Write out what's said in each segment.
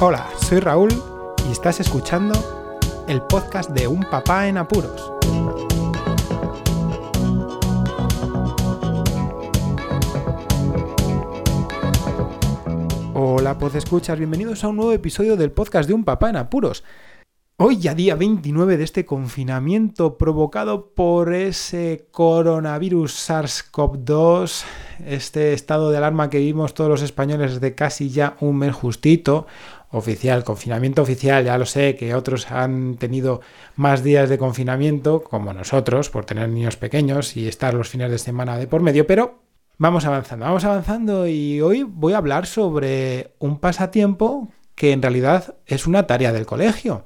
Hola, soy Raúl y estás escuchando el podcast de Un Papá en Apuros. Hola, pues escuchas, bienvenidos a un nuevo episodio del podcast de Un Papá en Apuros. Hoy ya día 29 de este confinamiento provocado por ese coronavirus SARS-CoV-2, este estado de alarma que vivimos todos los españoles de casi ya un mes justito, oficial, confinamiento oficial, ya lo sé que otros han tenido más días de confinamiento, como nosotros, por tener niños pequeños y estar los fines de semana de por medio, pero vamos avanzando, vamos avanzando y hoy voy a hablar sobre un pasatiempo que en realidad es una tarea del colegio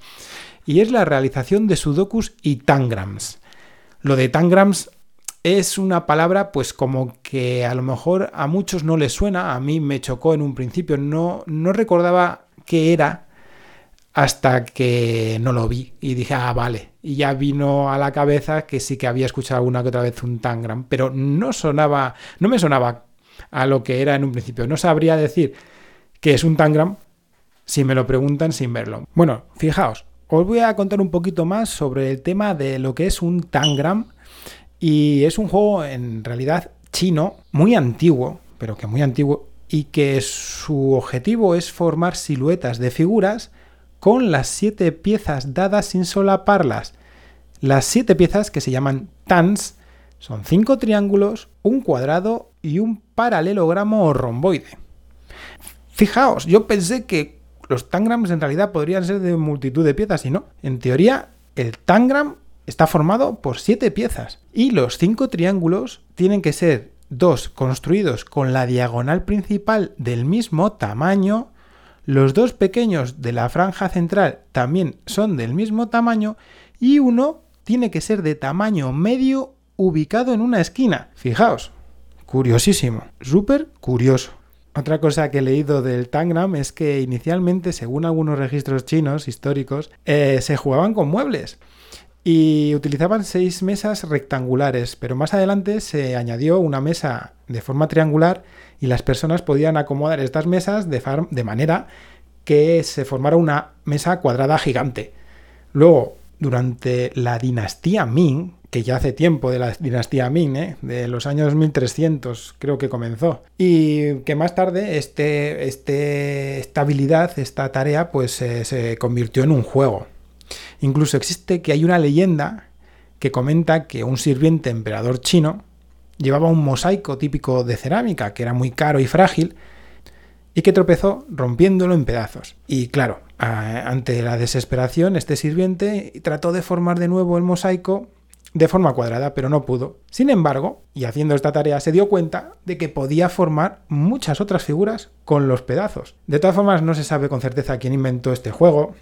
y es la realización de sudokus y tangrams. Lo de tangrams es una palabra pues como que a lo mejor a muchos no les suena, a mí me chocó en un principio, no, no recordaba qué era hasta que no lo vi y dije, ah, vale, y ya vino a la cabeza que sí que había escuchado alguna que otra vez un tangram, pero no sonaba, no me sonaba a lo que era en un principio, no sabría decir qué es un tangram si me lo preguntan sin verlo. Bueno, fijaos, os voy a contar un poquito más sobre el tema de lo que es un Tangram. Y es un juego en realidad chino, muy antiguo, pero que muy antiguo, y que su objetivo es formar siluetas de figuras con las siete piezas dadas sin solaparlas. Las siete piezas que se llaman tans son cinco triángulos, un cuadrado y un paralelogramo o romboide. Fijaos, yo pensé que los tangrams en realidad podrían ser de multitud de piezas y no. En teoría, el tangram está formado por siete piezas y los cinco triángulos tienen que ser dos construidos con la diagonal principal del mismo tamaño, los dos pequeños de la franja central también son del mismo tamaño y uno tiene que ser de tamaño medio ubicado en una esquina. Fijaos, curiosísimo, súper curioso. Otra cosa que he leído del Tangram es que inicialmente, según algunos registros chinos históricos, eh, se jugaban con muebles y utilizaban seis mesas rectangulares, pero más adelante se añadió una mesa de forma triangular y las personas podían acomodar estas mesas de, de manera que se formara una mesa cuadrada gigante. Luego, durante la dinastía Ming, que ya hace tiempo de la dinastía Ming, ¿eh? de los años 1300 creo que comenzó, y que más tarde este, este, esta habilidad, esta tarea, pues se convirtió en un juego. Incluso existe que hay una leyenda que comenta que un sirviente emperador chino llevaba un mosaico típico de cerámica, que era muy caro y frágil, y que tropezó rompiéndolo en pedazos. Y claro, ante la desesperación, este sirviente trató de formar de nuevo el mosaico de forma cuadrada, pero no pudo. Sin embargo, y haciendo esta tarea, se dio cuenta de que podía formar muchas otras figuras con los pedazos. De todas formas, no se sabe con certeza quién inventó este juego,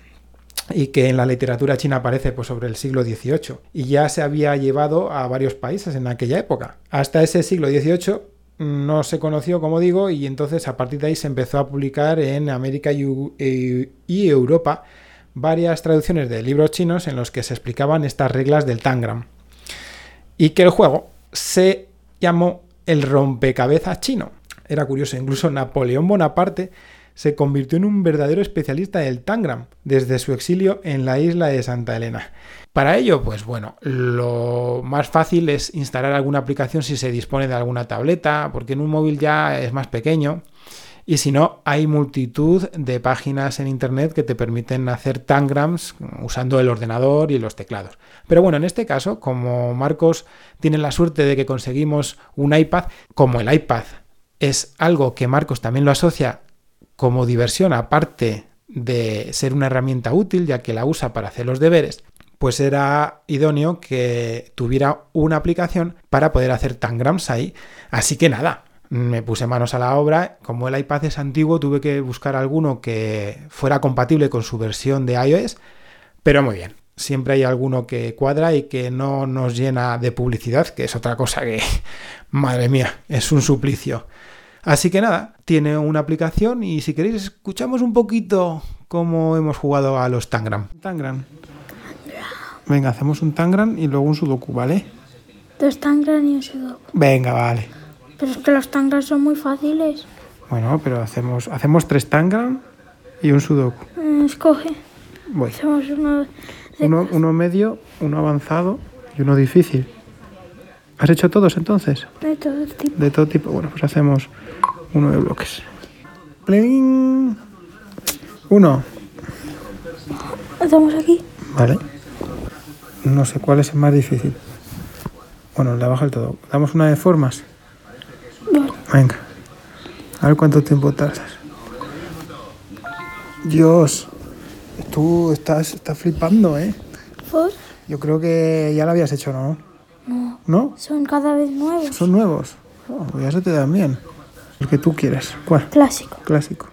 y que en la literatura china aparece pues, sobre el siglo XVIII y ya se había llevado a varios países en aquella época. Hasta ese siglo XVIII no se conoció, como digo, y entonces a partir de ahí se empezó a publicar en América y, y Europa varias traducciones de libros chinos en los que se explicaban estas reglas del Tangram y que el juego se llamó el rompecabezas chino. Era curioso, incluso Napoleón Bonaparte se convirtió en un verdadero especialista del Tangram desde su exilio en la isla de Santa Elena. Para ello, pues bueno, lo más fácil es instalar alguna aplicación si se dispone de alguna tableta, porque en un móvil ya es más pequeño y si no, hay multitud de páginas en Internet que te permiten hacer tangrams usando el ordenador y los teclados. Pero bueno, en este caso, como Marcos tiene la suerte de que conseguimos un iPad, como el iPad es algo que Marcos también lo asocia como diversión, aparte de ser una herramienta útil, ya que la usa para hacer los deberes, pues era idóneo que tuviera una aplicación para poder hacer tangrams ahí. Así que nada, me puse manos a la obra. Como el iPad es antiguo, tuve que buscar alguno que fuera compatible con su versión de iOS, pero muy bien. Siempre hay alguno que cuadra y que no nos llena de publicidad, que es otra cosa que, madre mía, es un suplicio. Así que nada, tiene una aplicación y si queréis escuchamos un poquito cómo hemos jugado a los Tangram. Tangram. Venga, hacemos un Tangram y luego un Sudoku, ¿vale? Dos Tangram y un Sudoku. Venga, vale. Pero es que los Tangram son muy fáciles. Bueno, pero hacemos, hacemos tres Tangram y un sudoku. Eh, Escoge. Voy. Hacemos uno de Uno, uno medio, uno avanzado y uno difícil. ¿Has hecho todos entonces? de todo tipo. De todo tipo. Bueno, pues hacemos uno de bloques. ¡Pling! Uno. Hacemos aquí. Vale. No sé cuál es el más difícil. Bueno, le bajo el todo. Damos una de formas. Vale. Venga. A ver cuánto tiempo tardas. Dios. Tú estás, estás flipando, ¿eh? ¿Por? Yo creo que ya lo habías hecho, ¿no? No. Son cada vez nuevos. ¿Son nuevos? Oh, ya se te dan bien. El que tú quieras. ¿Cuál? Clásico. Clásico.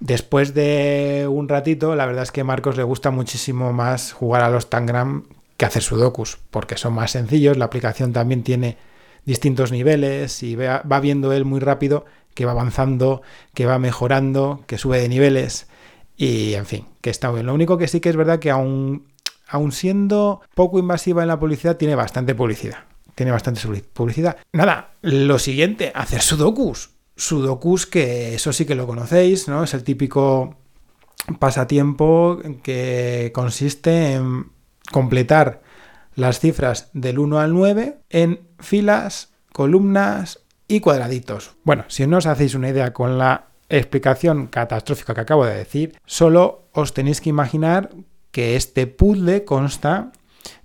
Después de un ratito, la verdad es que a Marcos le gusta muchísimo más jugar a los Tangram que hacer sudokus, porque son más sencillos, la aplicación también tiene distintos niveles y vea- va viendo él muy rápido que va avanzando, que va mejorando, que sube de niveles y en fin, que está bien. Lo único que sí que es verdad que aún, aún siendo poco invasiva en la publicidad, tiene bastante publicidad. Tiene bastante publicidad. Nada, lo siguiente, hacer sudokus. Sudokus, que eso sí que lo conocéis, ¿no? Es el típico pasatiempo que consiste en completar las cifras del 1 al 9 en filas, columnas y cuadraditos. Bueno, si no os hacéis una idea con la explicación catastrófica que acabo de decir, solo os tenéis que imaginar que este puzzle consta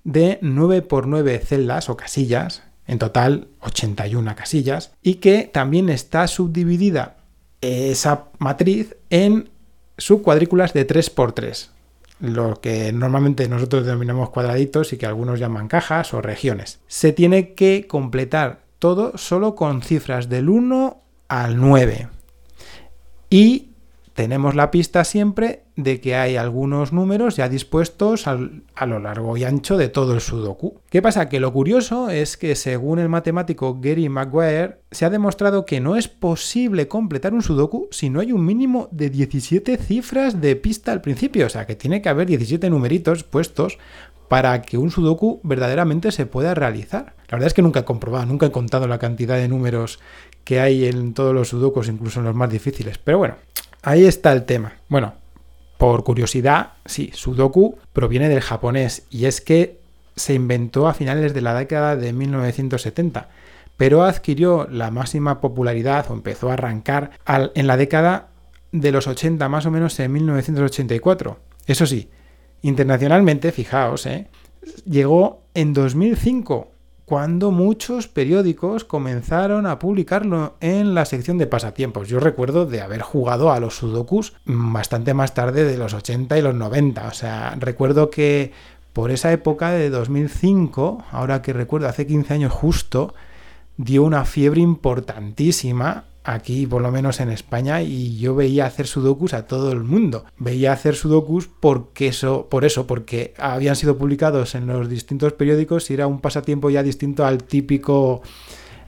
de 9 por 9 celdas o casillas, en total 81 casillas, y que también está subdividida esa matriz en subcuadrículas de 3 por 3 lo que normalmente nosotros denominamos cuadraditos y que algunos llaman cajas o regiones. Se tiene que completar todo solo con cifras del 1 al 9. Y tenemos la pista siempre de que hay algunos números ya dispuestos al- a lo largo y ancho de todo el sudoku. ¿Qué pasa? Que lo curioso es que según el matemático Gary Maguire, se ha demostrado que no es posible completar un sudoku si no hay un mínimo de 17 cifras de pista al principio. O sea, que tiene que haber 17 numeritos puestos para que un sudoku verdaderamente se pueda realizar. La verdad es que nunca he comprobado, nunca he contado la cantidad de números que hay en todos los sudokus, incluso en los más difíciles. Pero bueno, ahí está el tema. Bueno, por curiosidad, sí, Sudoku proviene del japonés y es que se inventó a finales de la década de 1970, pero adquirió la máxima popularidad o empezó a arrancar en la década de los 80, más o menos en 1984. Eso sí, internacionalmente, fijaos, ¿eh? llegó en 2005, cuando muchos periódicos comenzaron a publicarlo en la sección de pasatiempos. Yo recuerdo de haber jugado a los sudokus bastante más tarde de los 80 y los 90. O sea, recuerdo que por esa época de 2005, ahora que recuerdo hace 15 años justo, dio una fiebre importantísima aquí, por lo menos en España, y yo veía hacer sudokus a todo el mundo. Veía hacer sudokus porque eso, por eso, porque habían sido publicados en los distintos periódicos y era un pasatiempo ya distinto al típico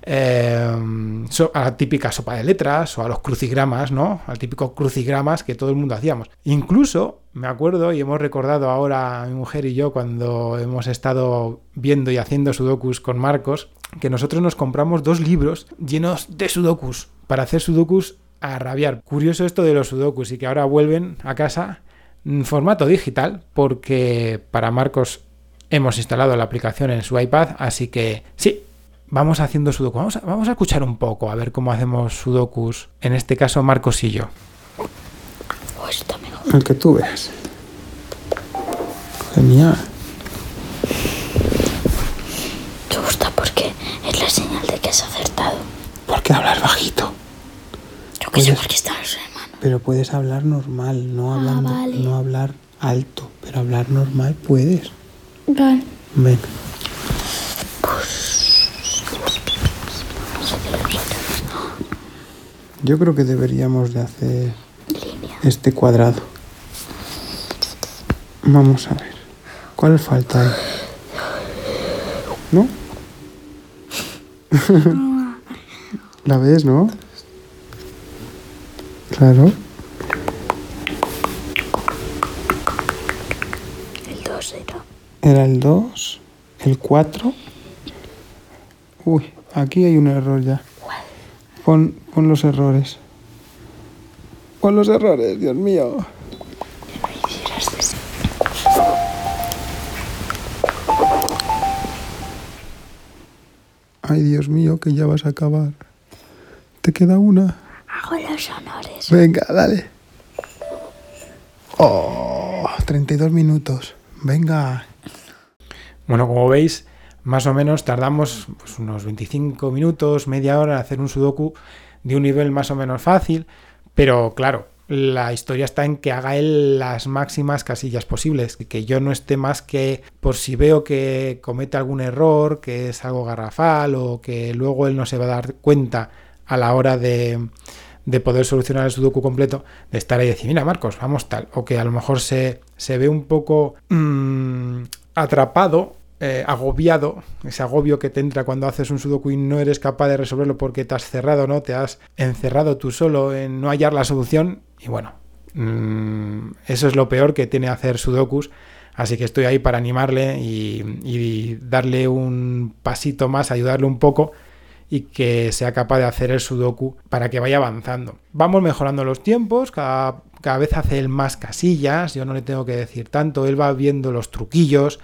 so- a la típica sopa de letras o a los crucigramas, ¿no? Al típico crucigramas que todo el mundo hacíamos. Incluso me acuerdo y hemos recordado ahora mi mujer y yo cuando hemos estado viendo y haciendo sudokus con Marcos que nosotros nos compramos dos libros llenos de sudokus para hacer sudokus a rabiar. Curioso esto de los sudokus y que ahora vuelven a casa en formato digital porque para Marcos hemos instalado la aplicación en su iPad, así que sí, vamos haciendo sudoku. Vamos a, vamos a escuchar un poco a ver cómo hacemos sudokus, en este caso Marcos y yo. Oh, está mejor. El que tú veas. Genial. Te gusta porque es la señal de que has acertado. ¿Por qué hablar bajito? Yo que sé porque están los hermanos. Pero puedes hablar normal, no Ah, hablando, vale. no hablar alto, pero hablar normal puedes. Vale. Venga. Yo creo que deberíamos de hacer este cuadrado. Vamos a ver. ¿Cuál falta ahí? ¿No? ¿La ves, no? Claro. El 2 era. Era el 2, el 4. Uy, aquí hay un error ya. Pon, pon los errores. Pon los errores, Dios mío. Ay, Dios mío, que ya vas a acabar. ¿Te queda una? Hago los honores. Venga, dale. Oh, 32 minutos. Venga. Bueno, como veis, más o menos tardamos pues, unos 25 minutos, media hora en hacer un sudoku de un nivel más o menos fácil, pero claro, la historia está en que haga él las máximas casillas posibles, que yo no esté más que por si veo que comete algún error, que es algo garrafal o que luego él no se va a dar cuenta a la hora de, de poder solucionar el sudoku completo, de estar ahí y decir, mira Marcos, vamos tal, o que a lo mejor se, se ve un poco mmm, atrapado eh, agobiado, ese agobio que te entra cuando haces un sudoku y no eres capaz de resolverlo porque te has cerrado, ¿no? Te has encerrado tú solo en no hallar la solución y bueno, mmm, eso es lo peor que tiene hacer sudokus. Así que estoy ahí para animarle y, y darle un pasito más, ayudarle un poco y que sea capaz de hacer el sudoku para que vaya avanzando. Vamos mejorando los tiempos, cada, cada vez hace él más casillas, yo no le tengo que decir tanto, él va viendo los truquillos,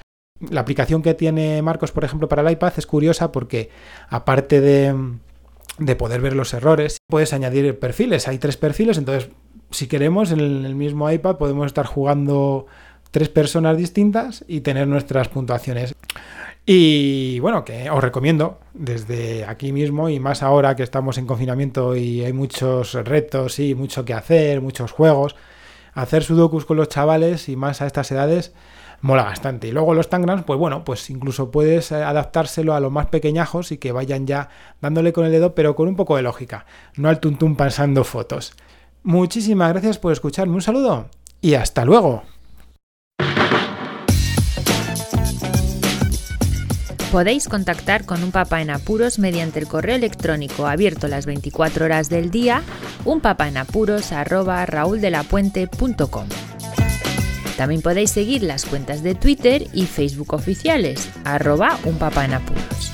la aplicación que tiene Marcos, por ejemplo, para el iPad es curiosa porque aparte de, de poder ver los errores, puedes añadir perfiles. Hay tres perfiles, entonces si queremos en el mismo iPad podemos estar jugando tres personas distintas y tener nuestras puntuaciones. Y bueno, que os recomiendo desde aquí mismo y más ahora que estamos en confinamiento y hay muchos retos y mucho que hacer, muchos juegos, hacer sudokus con los chavales y más a estas edades mola bastante. Y luego los Tangrams, pues bueno, pues incluso puedes eh, adaptárselo a los más pequeñajos y que vayan ya dándole con el dedo, pero con un poco de lógica, no al tuntum pasando fotos. Muchísimas gracias por escucharme, un saludo y hasta luego. Podéis contactar con un papá en apuros mediante el correo electrónico abierto las 24 horas del día, unpapaenapuros@rauldelapuente.com. También podéis seguir las cuentas de Twitter y Facebook oficiales, arroba un papá en apuros.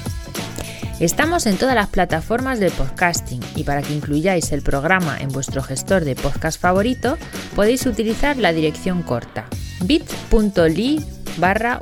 Estamos en todas las plataformas de podcasting y para que incluyáis el programa en vuestro gestor de podcast favorito podéis utilizar la dirección corta bit.ly barra.